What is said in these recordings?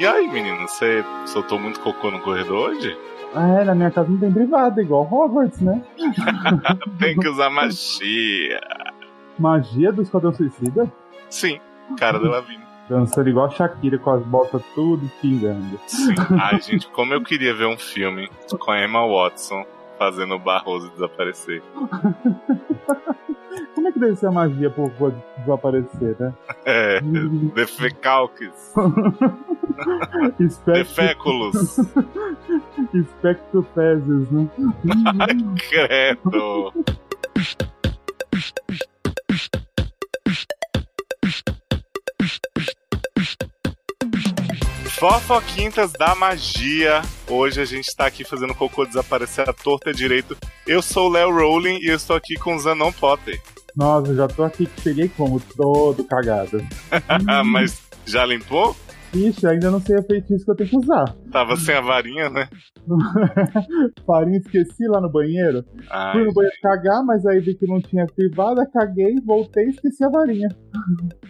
E aí, menino, você soltou muito cocô no corredor hoje? Ah, é, na minha casa não tem privada, igual Hogwarts, né? tem que usar magia. Magia do Esquadrão Suicida? Sim, cara dela vindo. Dançando igual a Shakira com as botas tudo pingando. Sim. Ai, gente, como eu queria ver um filme com a Emma Watson fazendo o Barroso desaparecer. Como é que deve ser a magia pro robô desaparecer, né? É, defecalques. Deféculos. Espectrofezes, né? Ai, credo. Fofoquintas da magia. Hoje a gente tá aqui fazendo o cocô desaparecer a torta direito. Eu sou o Léo Rowling e eu estou aqui com o Zanon Potter. Nossa, já tô aqui cheguei como todo cagado. Mas já limpou? Ixi, ainda não sei a feitiço que eu tenho que usar. Tava sem a varinha, né? Farinha esqueci lá no banheiro. Ai, Fui no banheiro cagar, mas aí vi que não tinha privada, caguei, voltei e esqueci a varinha.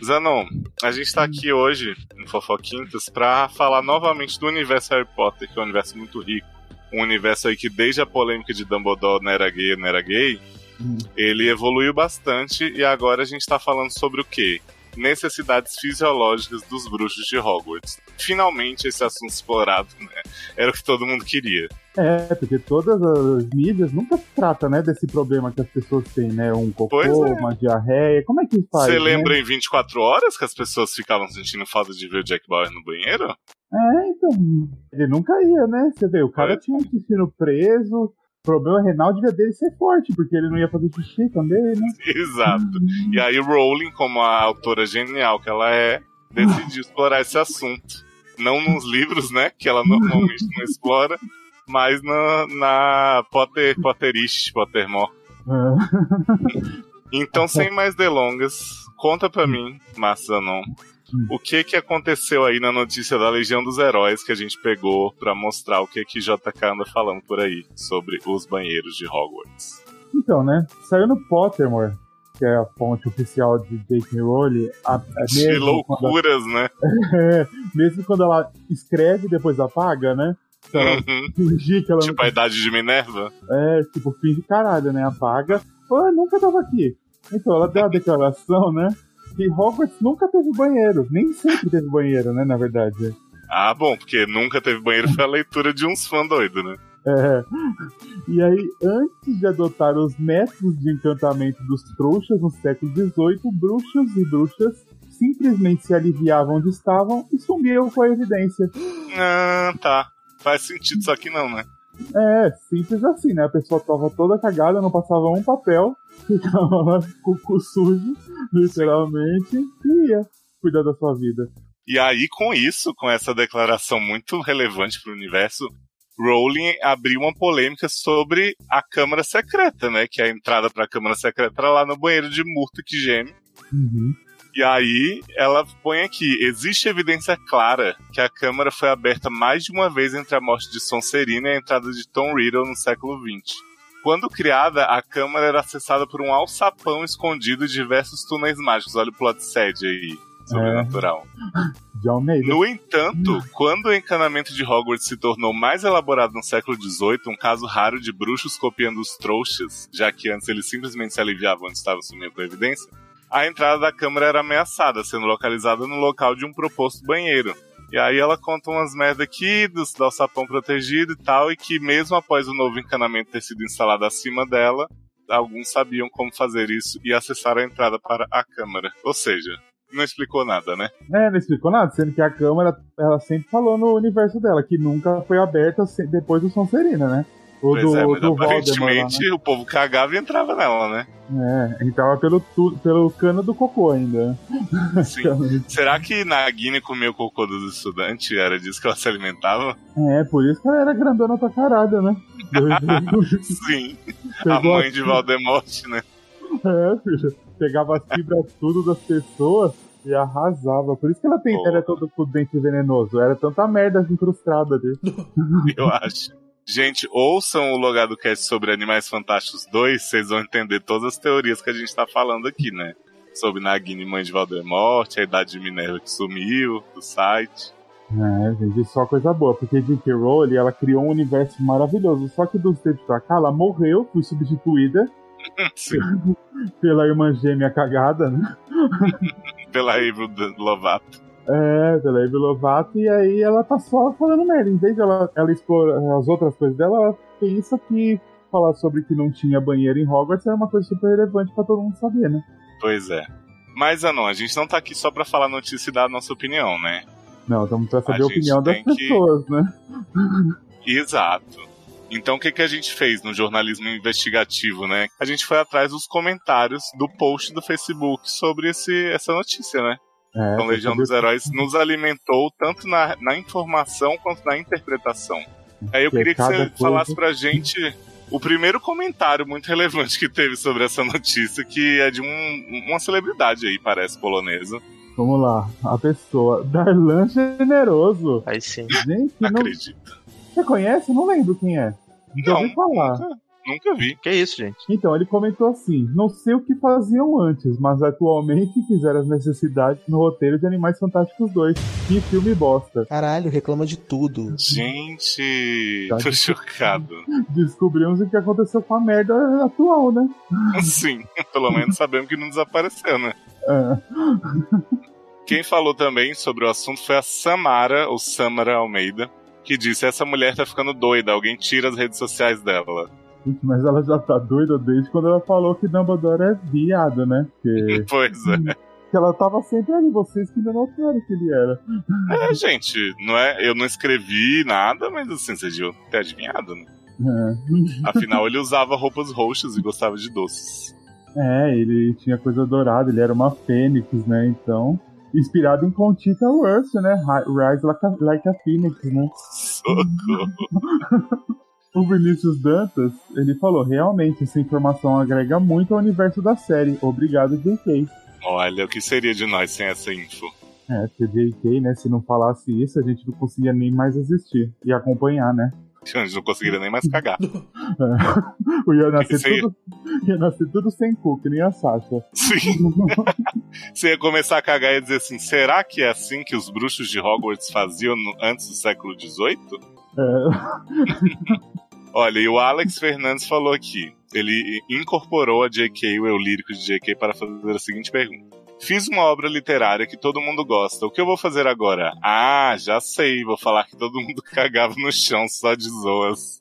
Zanon, a gente tá aqui hoje no Fofoquintas pra falar novamente do universo Harry Potter, que é um universo muito rico. Um universo aí que desde a polêmica de Dumbledore não era gay, não era gay, ele evoluiu bastante e agora a gente tá falando sobre o quê? Necessidades fisiológicas dos bruxos de Hogwarts. Finalmente esse assunto explorado, né? Era o que todo mundo queria. É, porque todas as mídias nunca tratam, né, desse problema que as pessoas têm, né? Um cocô, é. uma diarreia. Como é que faz? Você né? lembra em 24 horas que as pessoas ficavam sentindo falta de ver o Jack Bauer no banheiro? É, então. Ele nunca ia, né? Você vê, o cara É. tinha um intestino preso. O problema renal devia dele ser forte, porque ele não ia fazer xixi também, né? Exato. E aí Rowling, como a autora genial que ela é, decidiu explorar esse assunto. Não nos livros, né? Que ela normalmente não explora, mas na, na Potter, Potterish, Pottermore. É. Então, sem mais delongas, conta pra mim, Marçanon, o que que aconteceu aí na notícia da Legião dos Heróis que a gente pegou pra mostrar o que que JK anda falando por aí sobre os banheiros de Hogwarts. Então, né? Saiu no Pottermore, que é a fonte oficial de J.K. Rowling. A, a De loucuras, né? É, mesmo quando ela escreve e depois apaga, né? Ela Uhum. fingir que ela Tipo a idade de Minerva? não. É, tipo, finge caralho, né? Apaga. Ah, nunca tava aqui. Então, ela deu a declaração, né? Que Hogwarts nunca teve banheiro. Nem sempre teve banheiro, né? Na verdade. Ah, bom, porque nunca teve banheiro foi a leitura de uns fãs doidos, né? É. E aí, antes de adotar os métodos de encantamento dos trouxas no século XVIII, bruxos e bruxas simplesmente se aliviavam onde estavam e sumiam com a evidência. Ah, tá. Faz sentido, só que não, né? É, simples assim, né? A pessoa tava toda cagada, não passava um papel, ficava lá com o cu sujo, literalmente, e ia cuidar da sua vida. E aí, com isso, com essa declaração muito relevante pro universo, Rowling abriu uma polêmica sobre a Câmara Secreta, né? Que a entrada pra Câmara Secreta era lá no banheiro de Murta que geme. Uhum. E aí, ela põe aqui: existe evidência clara que a Câmara foi aberta mais de uma vez entre a morte de Sonserina e a entrada de Tom Riddle no século XX. Quando criada, a Câmara era acessada por um alçapão escondido em diversos túneis mágicos. Olha o plot sede aí, sobrenatural. De Almeida. No entanto, quando o encanamento de Hogwarts se tornou mais elaborado no século XVIII, um caso raro de bruxos copiando os trouxas, já que antes eles simplesmente se aliviavam onde estavam sumindo com a evidência, a entrada da câmara era ameaçada, sendo localizada no local de um proposto banheiro. E aí ela conta umas merda aqui do alçapão protegido e tal, e que mesmo após o novo encanamento ter sido instalado acima dela, alguns sabiam como fazer isso e acessaram a entrada para a câmara. Ou seja, não explicou nada, né? É, não explicou nada, sendo que a Câmara, ela sempre falou no universo dela, que nunca foi aberta depois do Sonserina, né? O Pois do, é, mas do Voldemort né? aparentemente o povo cagava e entrava nela, né? É, entrava pelo, tu- pelo cano do cocô ainda. Sim. Será que Nagini comeu o cocô dos estudantes? Era disso que ela se alimentava? É, por isso que ela era grandona pra caralho, né? Sim. A mãe de Valdemort, né? É, filho. Pegava as fibras tudo das pessoas e arrasava. Por isso que ela tem, é toda com o dente venenoso. Era tanta merda incrustada ali. Eu acho. Gente, ouçam o Logado Cast sobre Animais Fantásticos 2, vocês vão entender todas as teorias que a gente tá falando aqui, né? Sobre Nagini, mãe de Valdemort, a idade de Minerva que sumiu do site. É, gente, só coisa boa, porque J.K. Rowling, ela criou um universo maravilhoso, só que dos tempos pra cá, ela morreu, foi substituída pela irmã gêmea cagada, né? pela Avril Lovato. É, pela Avril Lovato, e aí ela tá só falando merda. Em vez de ela, ela explorar as outras coisas dela, ela pensa que falar sobre que não tinha banheiro em Hogwarts é uma coisa super relevante para todo mundo saber, né? Pois é. Mas, Anon, a gente não tá aqui só pra falar notícia e dar a nossa opinião, né? Não, estamos pra saber a, a opinião das pessoas, que... né? Exato. Então, o que, que a gente fez no jornalismo investigativo, né? A gente foi atrás dos comentários do post do Facebook sobre esse, essa notícia, né? É, então, Legião dos Heróis nos alimentou tanto na, na informação quanto na interpretação. Aí eu que queria que você coisa... falasse pra gente o primeiro comentário muito relevante que teve sobre essa notícia, que é de um, uma celebridade aí, parece, polonesa. Vamos lá, a pessoa, Darlan Generoso. Aí sim. Gente, não... Acredito. Você conhece? Não lembro quem é. Não, ouvi falar. Nunca, nunca vi. Que isso, gente? Então, ele comentou assim: Não sei o que faziam antes, mas atualmente fizeram as necessidades no roteiro de Animais Fantásticos 2. Que filme bosta. Caralho, reclama de tudo. Gente, tá tô chocado. Descobrimos o que aconteceu com a merda atual, né? Sim, pelo menos sabemos que não desapareceu, né? É. Quem falou também sobre o assunto foi a Samara, ou Samara Almeida, que disse: Essa mulher tá ficando doida, alguém tira as redes sociais dela. Mas ela já tá doida desde quando ela falou que Dumbledore é viado, né? Porque... pois é. Que ela tava sempre ali, vocês que ainda notaram que ele era. É, gente, não é, eu não escrevi nada, mas assim, vocês deviam ter adivinhado, né? É. Afinal, ele usava roupas roxas e gostava de doces. É, ele tinha coisa dourada, ele era uma fênix, né? Então, inspirado em Contita Wurst, né? Rise like a, like a Phoenix, né? Socorro! o Vinícius Dantas, ele falou, realmente, essa informação agrega muito ao universo da série. Obrigado, JK. Olha, o que seria de nós sem essa info? É, se JK, né, se não falasse isso, a gente não conseguia nem mais existir e acompanhar, né? A gente não conseguiria nem mais cagar. É. Ia, nascer tudo, ia nascer tudo sem cu, que nem a Sasha. Sim. Você ia começar a cagar e dizer assim: será que é assim que os bruxos de Hogwarts faziam no, antes do século XVIII? É. Olha, e o Alex Fernandes falou aqui. Ele incorporou a J.K., o eu lírico de J.K., para fazer a seguinte pergunta. Fiz uma obra literária que todo mundo gosta. O que eu vou fazer agora? Ah, já sei. Vou falar que todo mundo cagava no chão só de zoas.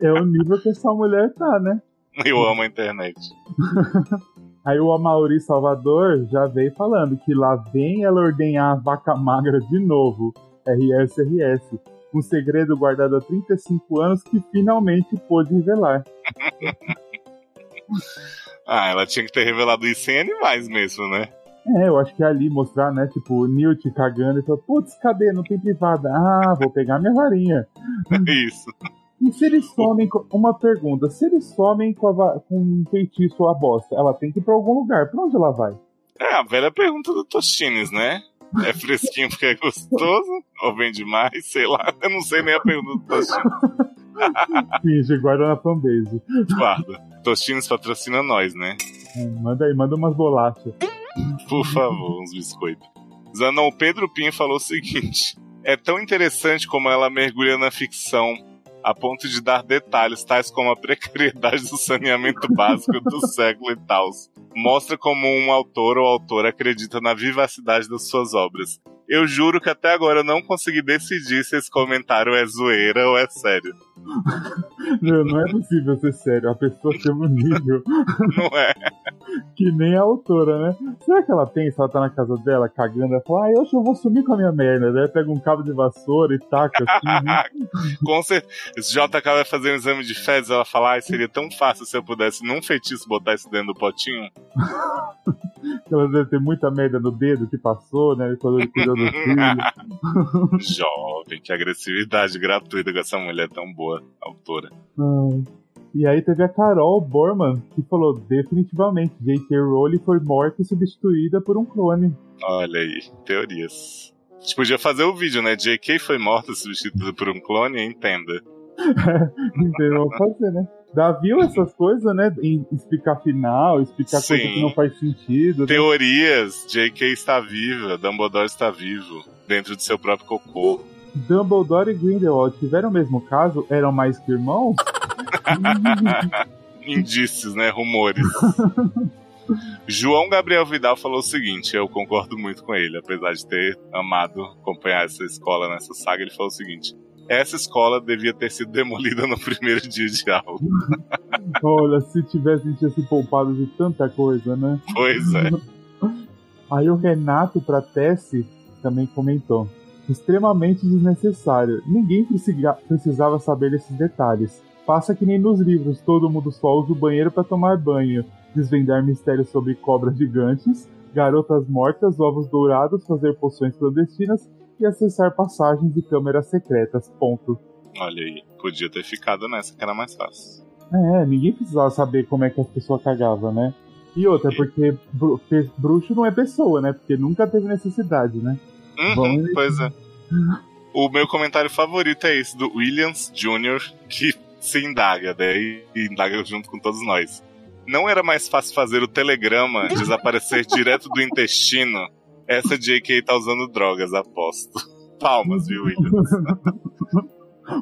é o nível que essa mulher tá, né? Eu amo a internet. Aí o Amauri Salvador já veio falando que lá vem ela ordenhar a vaca magra de novo. RS, RS. Um segredo guardado há 35 anos que finalmente pôde revelar. Ah, ela tinha que ter revelado isso em animais mesmo, né? É, eu acho que é ali mostrar, né? Tipo, o Newt cagando e falou, putz, cadê? Não tem privada. Ah, vou pegar minha varinha. Isso. E se eles somem. Com... Uma pergunta: se eles somem com, a... com um feitiço a bosta, ela tem que ir pra algum lugar. Pra onde ela vai? É, a velha pergunta do Tostines, né? É fresquinho porque é gostoso? Ou vem demais? Sei lá. Eu não sei nem a pergunta do Tostines. Finge, guarda na fanbase. Guarda. Tostines patrocina nós, né? É, manda aí, manda umas bolachas. Por favor, uns biscoitos. Zanon, Pedro Pinho falou o seguinte: É tão interessante como ela mergulha na ficção a ponto de dar detalhes tais como a precariedade do saneamento básico do século e tal. Mostra como um autor ou autora acredita na vivacidade das suas obras. Eu juro que até agora eu não consegui decidir se esse comentário é zoeira ou é sério. Não, não é possível ser sério. A pessoa tem um nível. Não é. Que nem a autora, né? Será que ela pensa, ela tá na casa dela cagando, ela fala, ah, hoje eu vou sumir com a minha merda. Daí pega um cabo de vassoura e taca assim. Né? com certeza. JK vai fazer um exame de fezes, ela fala, ah, seria tão fácil se eu pudesse num feitiço botar isso dentro do potinho. ela deve ter muita merda no dedo que passou, né? Quando ele cuidou do filho. Jovem, que agressividade gratuita com essa mulher tão boa, autora. E aí teve a Carol Borman, que falou definitivamente J.K. Rowling foi morta e substituída por um clone. Olha aí, teorias. A gente podia fazer o vídeo, né? J.K. foi morta e substituída por um clone, entenda. então vamos fazer, né? Já viu essas coisas, né? Em explicar final, explicar Sim. coisa que não faz sentido. né? Teorias, J.K. está viva, Dumbledore está vivo, dentro de seu próprio cocô. Dumbledore e Grindelwald tiveram o mesmo caso? Eram mais que irmãos? Indícios, né? Rumores. João Gabriel Vidal falou o seguinte, eu concordo muito com ele, apesar de ter amado acompanhar essa escola nessa saga, ele falou o seguinte: essa escola devia ter sido demolida no primeiro dia de aula. Olha, se tivessem tinha se poupado de tanta coisa, né? Pois é. Aí o Renato Pratessi também comentou. Extremamente desnecessário. Ninguém precisava saber desses detalhes. Passa que nem nos livros, todo mundo só usa o banheiro para tomar banho, desvendar mistérios sobre cobras gigantes, garotas mortas, ovos dourados, fazer poções clandestinas e acessar passagens e câmeras secretas. Ponto. Olha aí, podia ter ficado nessa que era mais fácil. É, ninguém precisava saber como é que as pessoas cagavam, né? E outra, porque bruxo não é pessoa, né? Porque nunca teve necessidade, né? Uhum, Vamos- pois é. O meu comentário favorito é esse do Williams Jr., que se indaga, né? E indaga junto com todos nós. Não era mais fácil fazer o telegrama desaparecer direto do intestino? Essa JK tá usando drogas, aposto. Palmas, viu, Williams?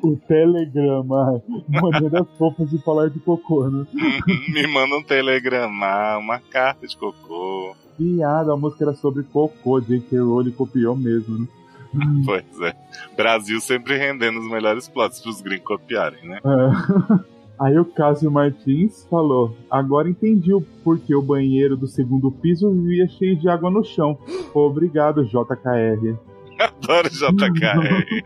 O telegrama. Maneiras fofas de falar de cocô, né? Me manda um telegrama, uma carta de cocô. Piada, a música era sobre cocô. J.K. Rowling copiou mesmo, né? Pois é. Brasil sempre rendendo os melhores plots pros gringos copiarem, né? É. Aí o Cássio Martins falou: Agora entendi o porquê o banheiro do segundo piso vivia cheio de água no chão. Obrigado, JKR. Adoro JKR.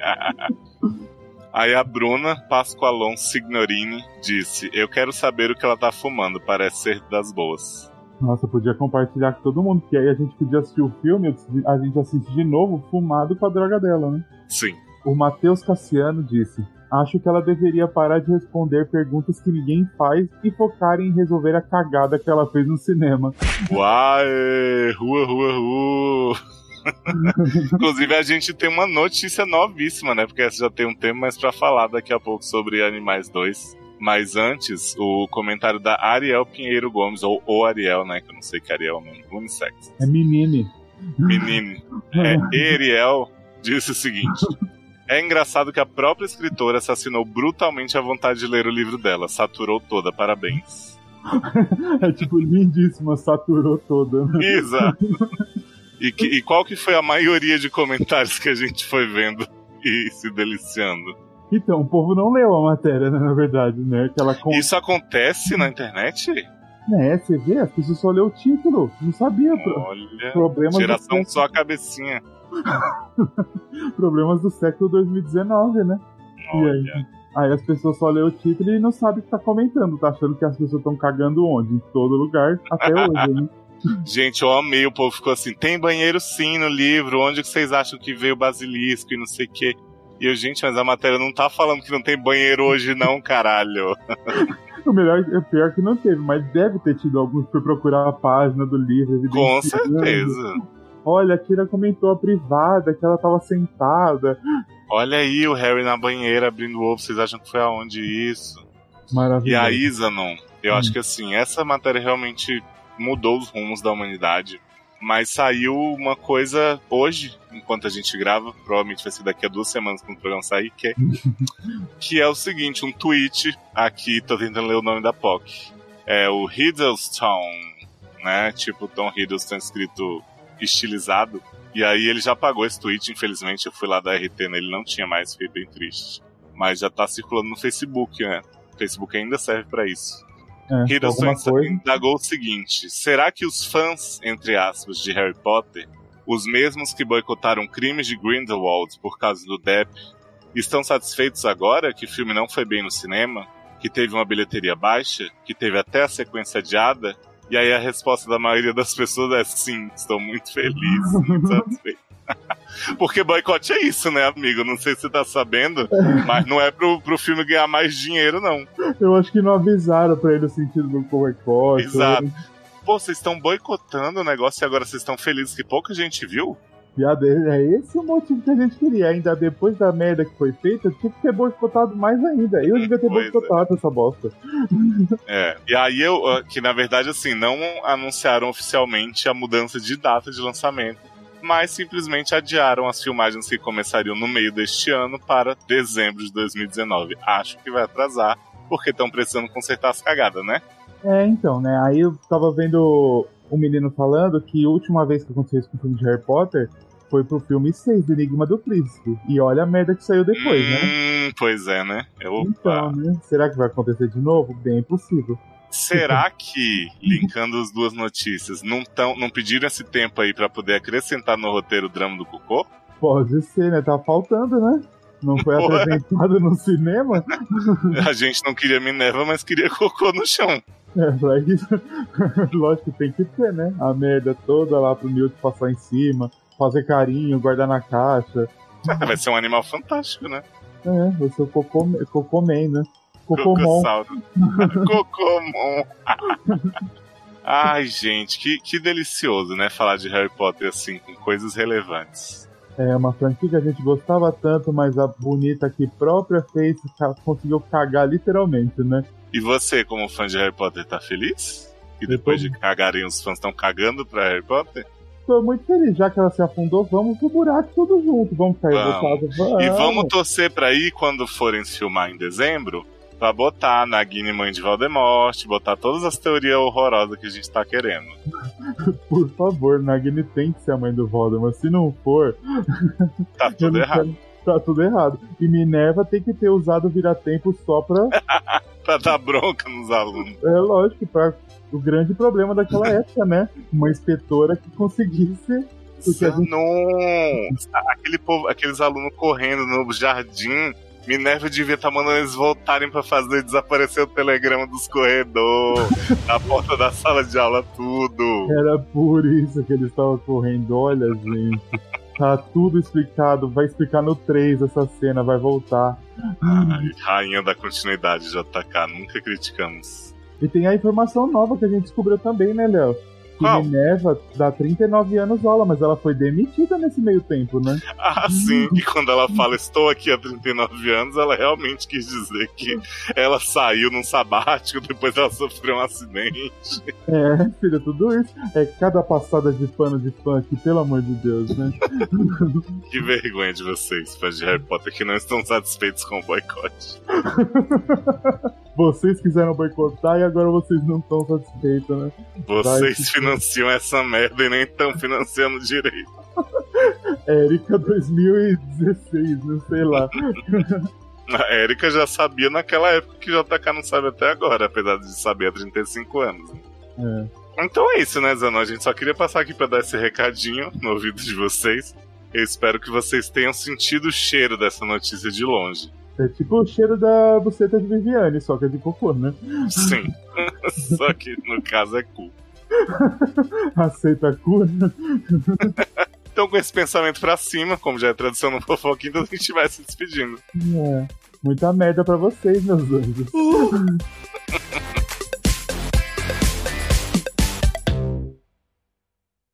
Aí a Bruna Pascoalon Signorini disse: Eu quero saber o que ela tá fumando, parece ser das boas. Nossa, podia compartilhar com todo mundo, porque aí a gente podia assistir o filme, a gente assiste de novo, fumado com a droga dela, né? Sim. O Matheus Cassiano disse: Acho que ela deveria parar de responder perguntas que ninguém faz e focar em resolver a cagada que ela fez no cinema. Uai, rua, rua, rua. Inclusive, a gente tem uma notícia novíssima, né? Porque essa já tem um tempo mais pra falar daqui a pouco sobre Animais 2. Mas antes, o comentário da Ariel Pinheiro Gomes, ou o Ariel, né? Que eu não sei que Ariel é o nome, unissex. É menine. Menino. É, Ariel disse o seguinte. É engraçado que a própria escritora assassinou brutalmente a vontade de ler o livro dela. Saturou toda, parabéns. É tipo lindíssima, saturou toda. né? Exato. E, que- e qual que foi a maioria de comentários que a gente foi vendo e se deliciando? Então, o povo não leu a matéria, né, na verdade, né? Que ela con... Isso acontece na internet? né, você vê, as pessoas só leu o título, não sabia. Olha, Problemas geração só a cabecinha. problemas do século 2019, né? E aí? Olha. Aí as pessoas só lê o título e não sabe o que tá comentando, tá achando que as pessoas estão cagando onde? Em todo lugar, até hoje, né? Gente, eu amei, o povo ficou assim, tem banheiro sim no livro, onde que vocês acham que veio o basilisco e não sei o quê? E eu, gente, mas a matéria não tá falando que não tem banheiro hoje não, caralho. O melhor é pior que não teve, mas deve ter tido alguns foi procurar a página do livro, Com certeza. Olha, a Kira comentou a privada, que ela tava sentada. Olha aí o Harry na banheira abrindo o ovo, vocês acham que foi aonde isso? E Maravilhoso. a Isanon, eu Hum. acho que assim, essa matéria realmente mudou os rumos da humanidade. Mas saiu uma coisa hoje, enquanto a gente grava, provavelmente vai ser daqui a duas semanas quando o programa sair, que é, que é o seguinte, um tweet, aqui tô tentando ler o nome da POC. É o Hiddleston, né? Tipo Tom Hiddleston escrito estilizado. E aí ele já apagou esse tweet, infelizmente, eu fui lá da RT nele, não tinha mais, fiquei bem triste. Mas já tá circulando no Facebook, né? O Facebook ainda serve pra isso. É, Hiddleston indagou o seguinte: será que os fãs, entre aspas, de Harry Potter, os mesmos que boicotaram crimes de Grindelwald por causa do Depp, estão satisfeitos agora que o filme não foi bem no cinema, que teve uma bilheteria baixa, que teve até a sequência adiada? E aí a resposta da maioria das pessoas é sim, estou muito feliz, muito satisfeito. Porque boicote é isso, né, amigo? Não sei se você tá sabendo, mas não é pro, pro filme ganhar mais dinheiro, não. Eu acho que não avisaram pra ele o sentido do boicote. Exato. Pô, vocês estão boicotando o negócio e agora vocês estão felizes que pouca gente viu? Piada, é esse o motivo que a gente queria. Ainda depois da merda que foi feita, tinha que ter boicotado mais ainda. Eu devia ter Pois é. boicotado essa bosta. É. E aí eu, ah, que na verdade, assim, não anunciaram oficialmente a mudança de data de lançamento, mas simplesmente adiaram as filmagens que começariam no meio deste ano para dezembro de 2019. Acho que vai atrasar, porque estão precisando consertar as cagadas, né? É, então, né? Aí eu tava vendo um menino falando que a última vez que aconteceu isso com o filme de Harry Potter foi pro filme 6 do Enigma do Príncipe. E olha a merda que saiu depois, né? Hum, pois é, né? Opa. Então, né? Será que vai acontecer de novo? Bem possível. Será que, linkando as duas notícias, não, tão, não pediram esse tempo aí pra poder acrescentar no roteiro o drama do Cocô? Pode ser, né? Tá faltando, né? Não foi Porra. apresentado no cinema? A gente não queria Minerva, mas queria Cocô no chão. É, pra isso. Lógico que tem que ter, né? A merda toda lá pro Newt passar em cima, fazer carinho, guardar na caixa. Vai ser um animal fantástico, né? É, vai ser o Cocô, Cocôman, né? Cocossauro. Cocomon. Ai, gente, que, que delicioso, né? Falar de Harry Potter assim, com coisas relevantes. É uma franquia que a gente gostava tanto, mas a bonita que própria fez conseguiu cagar literalmente, né? E você, como fã de Harry Potter, tá feliz? Que depois de cagarem, os fãs estão cagando pra Harry Potter? Tô muito feliz, já que ela se afundou, vamos pro buraco tudo junto, vamos ficar Vamos. revoltados. Vamos. E vamos torcer pra ir quando forem se filmar em dezembro, pra botar Nagini mãe de Voldemort, botar todas as teorias horrorosas que a gente tá querendo. Por favor, Nagini tem que ser a mãe do Voldemort. Se não for, Tá tudo errado. quero- Tá tudo errado. E Minerva tem que ter usado o vira-tempo só pra. Pra dar bronca nos alunos. É lógico, pra o grande problema daquela época, né? Uma inspetora que conseguisse. Gente- Não! Aquele povo, aqueles alunos correndo no jardim. Minerva devia estar mandando eles voltarem pra fazer desaparecer o telegrama dos corredores, na porta da sala de aula, tudo. Era por isso que ele estava correndo. Olha, gente. Tá tudo explicado. Vai explicar no 3 essa cena, vai voltar. Ai, rainha da continuidade, JK, nunca criticamos. E tem a informação nova que a gente descobriu também, né, Léo? Que Qual? Minerva dá 39 anos aula, mas ela foi demitida nesse meio tempo, né? Ah, sim, e quando ela fala estou aqui há 39 anos, ela realmente quis dizer que ela saiu num sabático, depois ela sofreu um acidente. É, filha, tudo isso. É cada passada de pano de funk, pelo amor de Deus, né? Que vergonha de vocês, fãs de Harry Potter, que não estão satisfeitos com o boicote. Vocês quiseram boicotar e agora vocês não estão satisfeitos, né? Vocês Vai, financiam essa merda e nem estão financiando direito. Érica 2016, não sei lá. A Erika já sabia naquela época que JK não sabe até agora, apesar de saber há 35 anos. né? É. Então é isso, né, Zanon? A gente só queria passar aqui pra dar esse recadinho no ouvido de vocês. Eu espero que vocês tenham sentido o cheiro dessa notícia de longe. É tipo o cheiro da buceta de Viviane, só que é de cocô, né? Sim. só que no caso é cu. Aceita a cura. Então, com esse pensamento pra cima, como já é tradição no Fofoquinho, então a gente vai se despedindo. É. Muita merda pra vocês, meus anjos.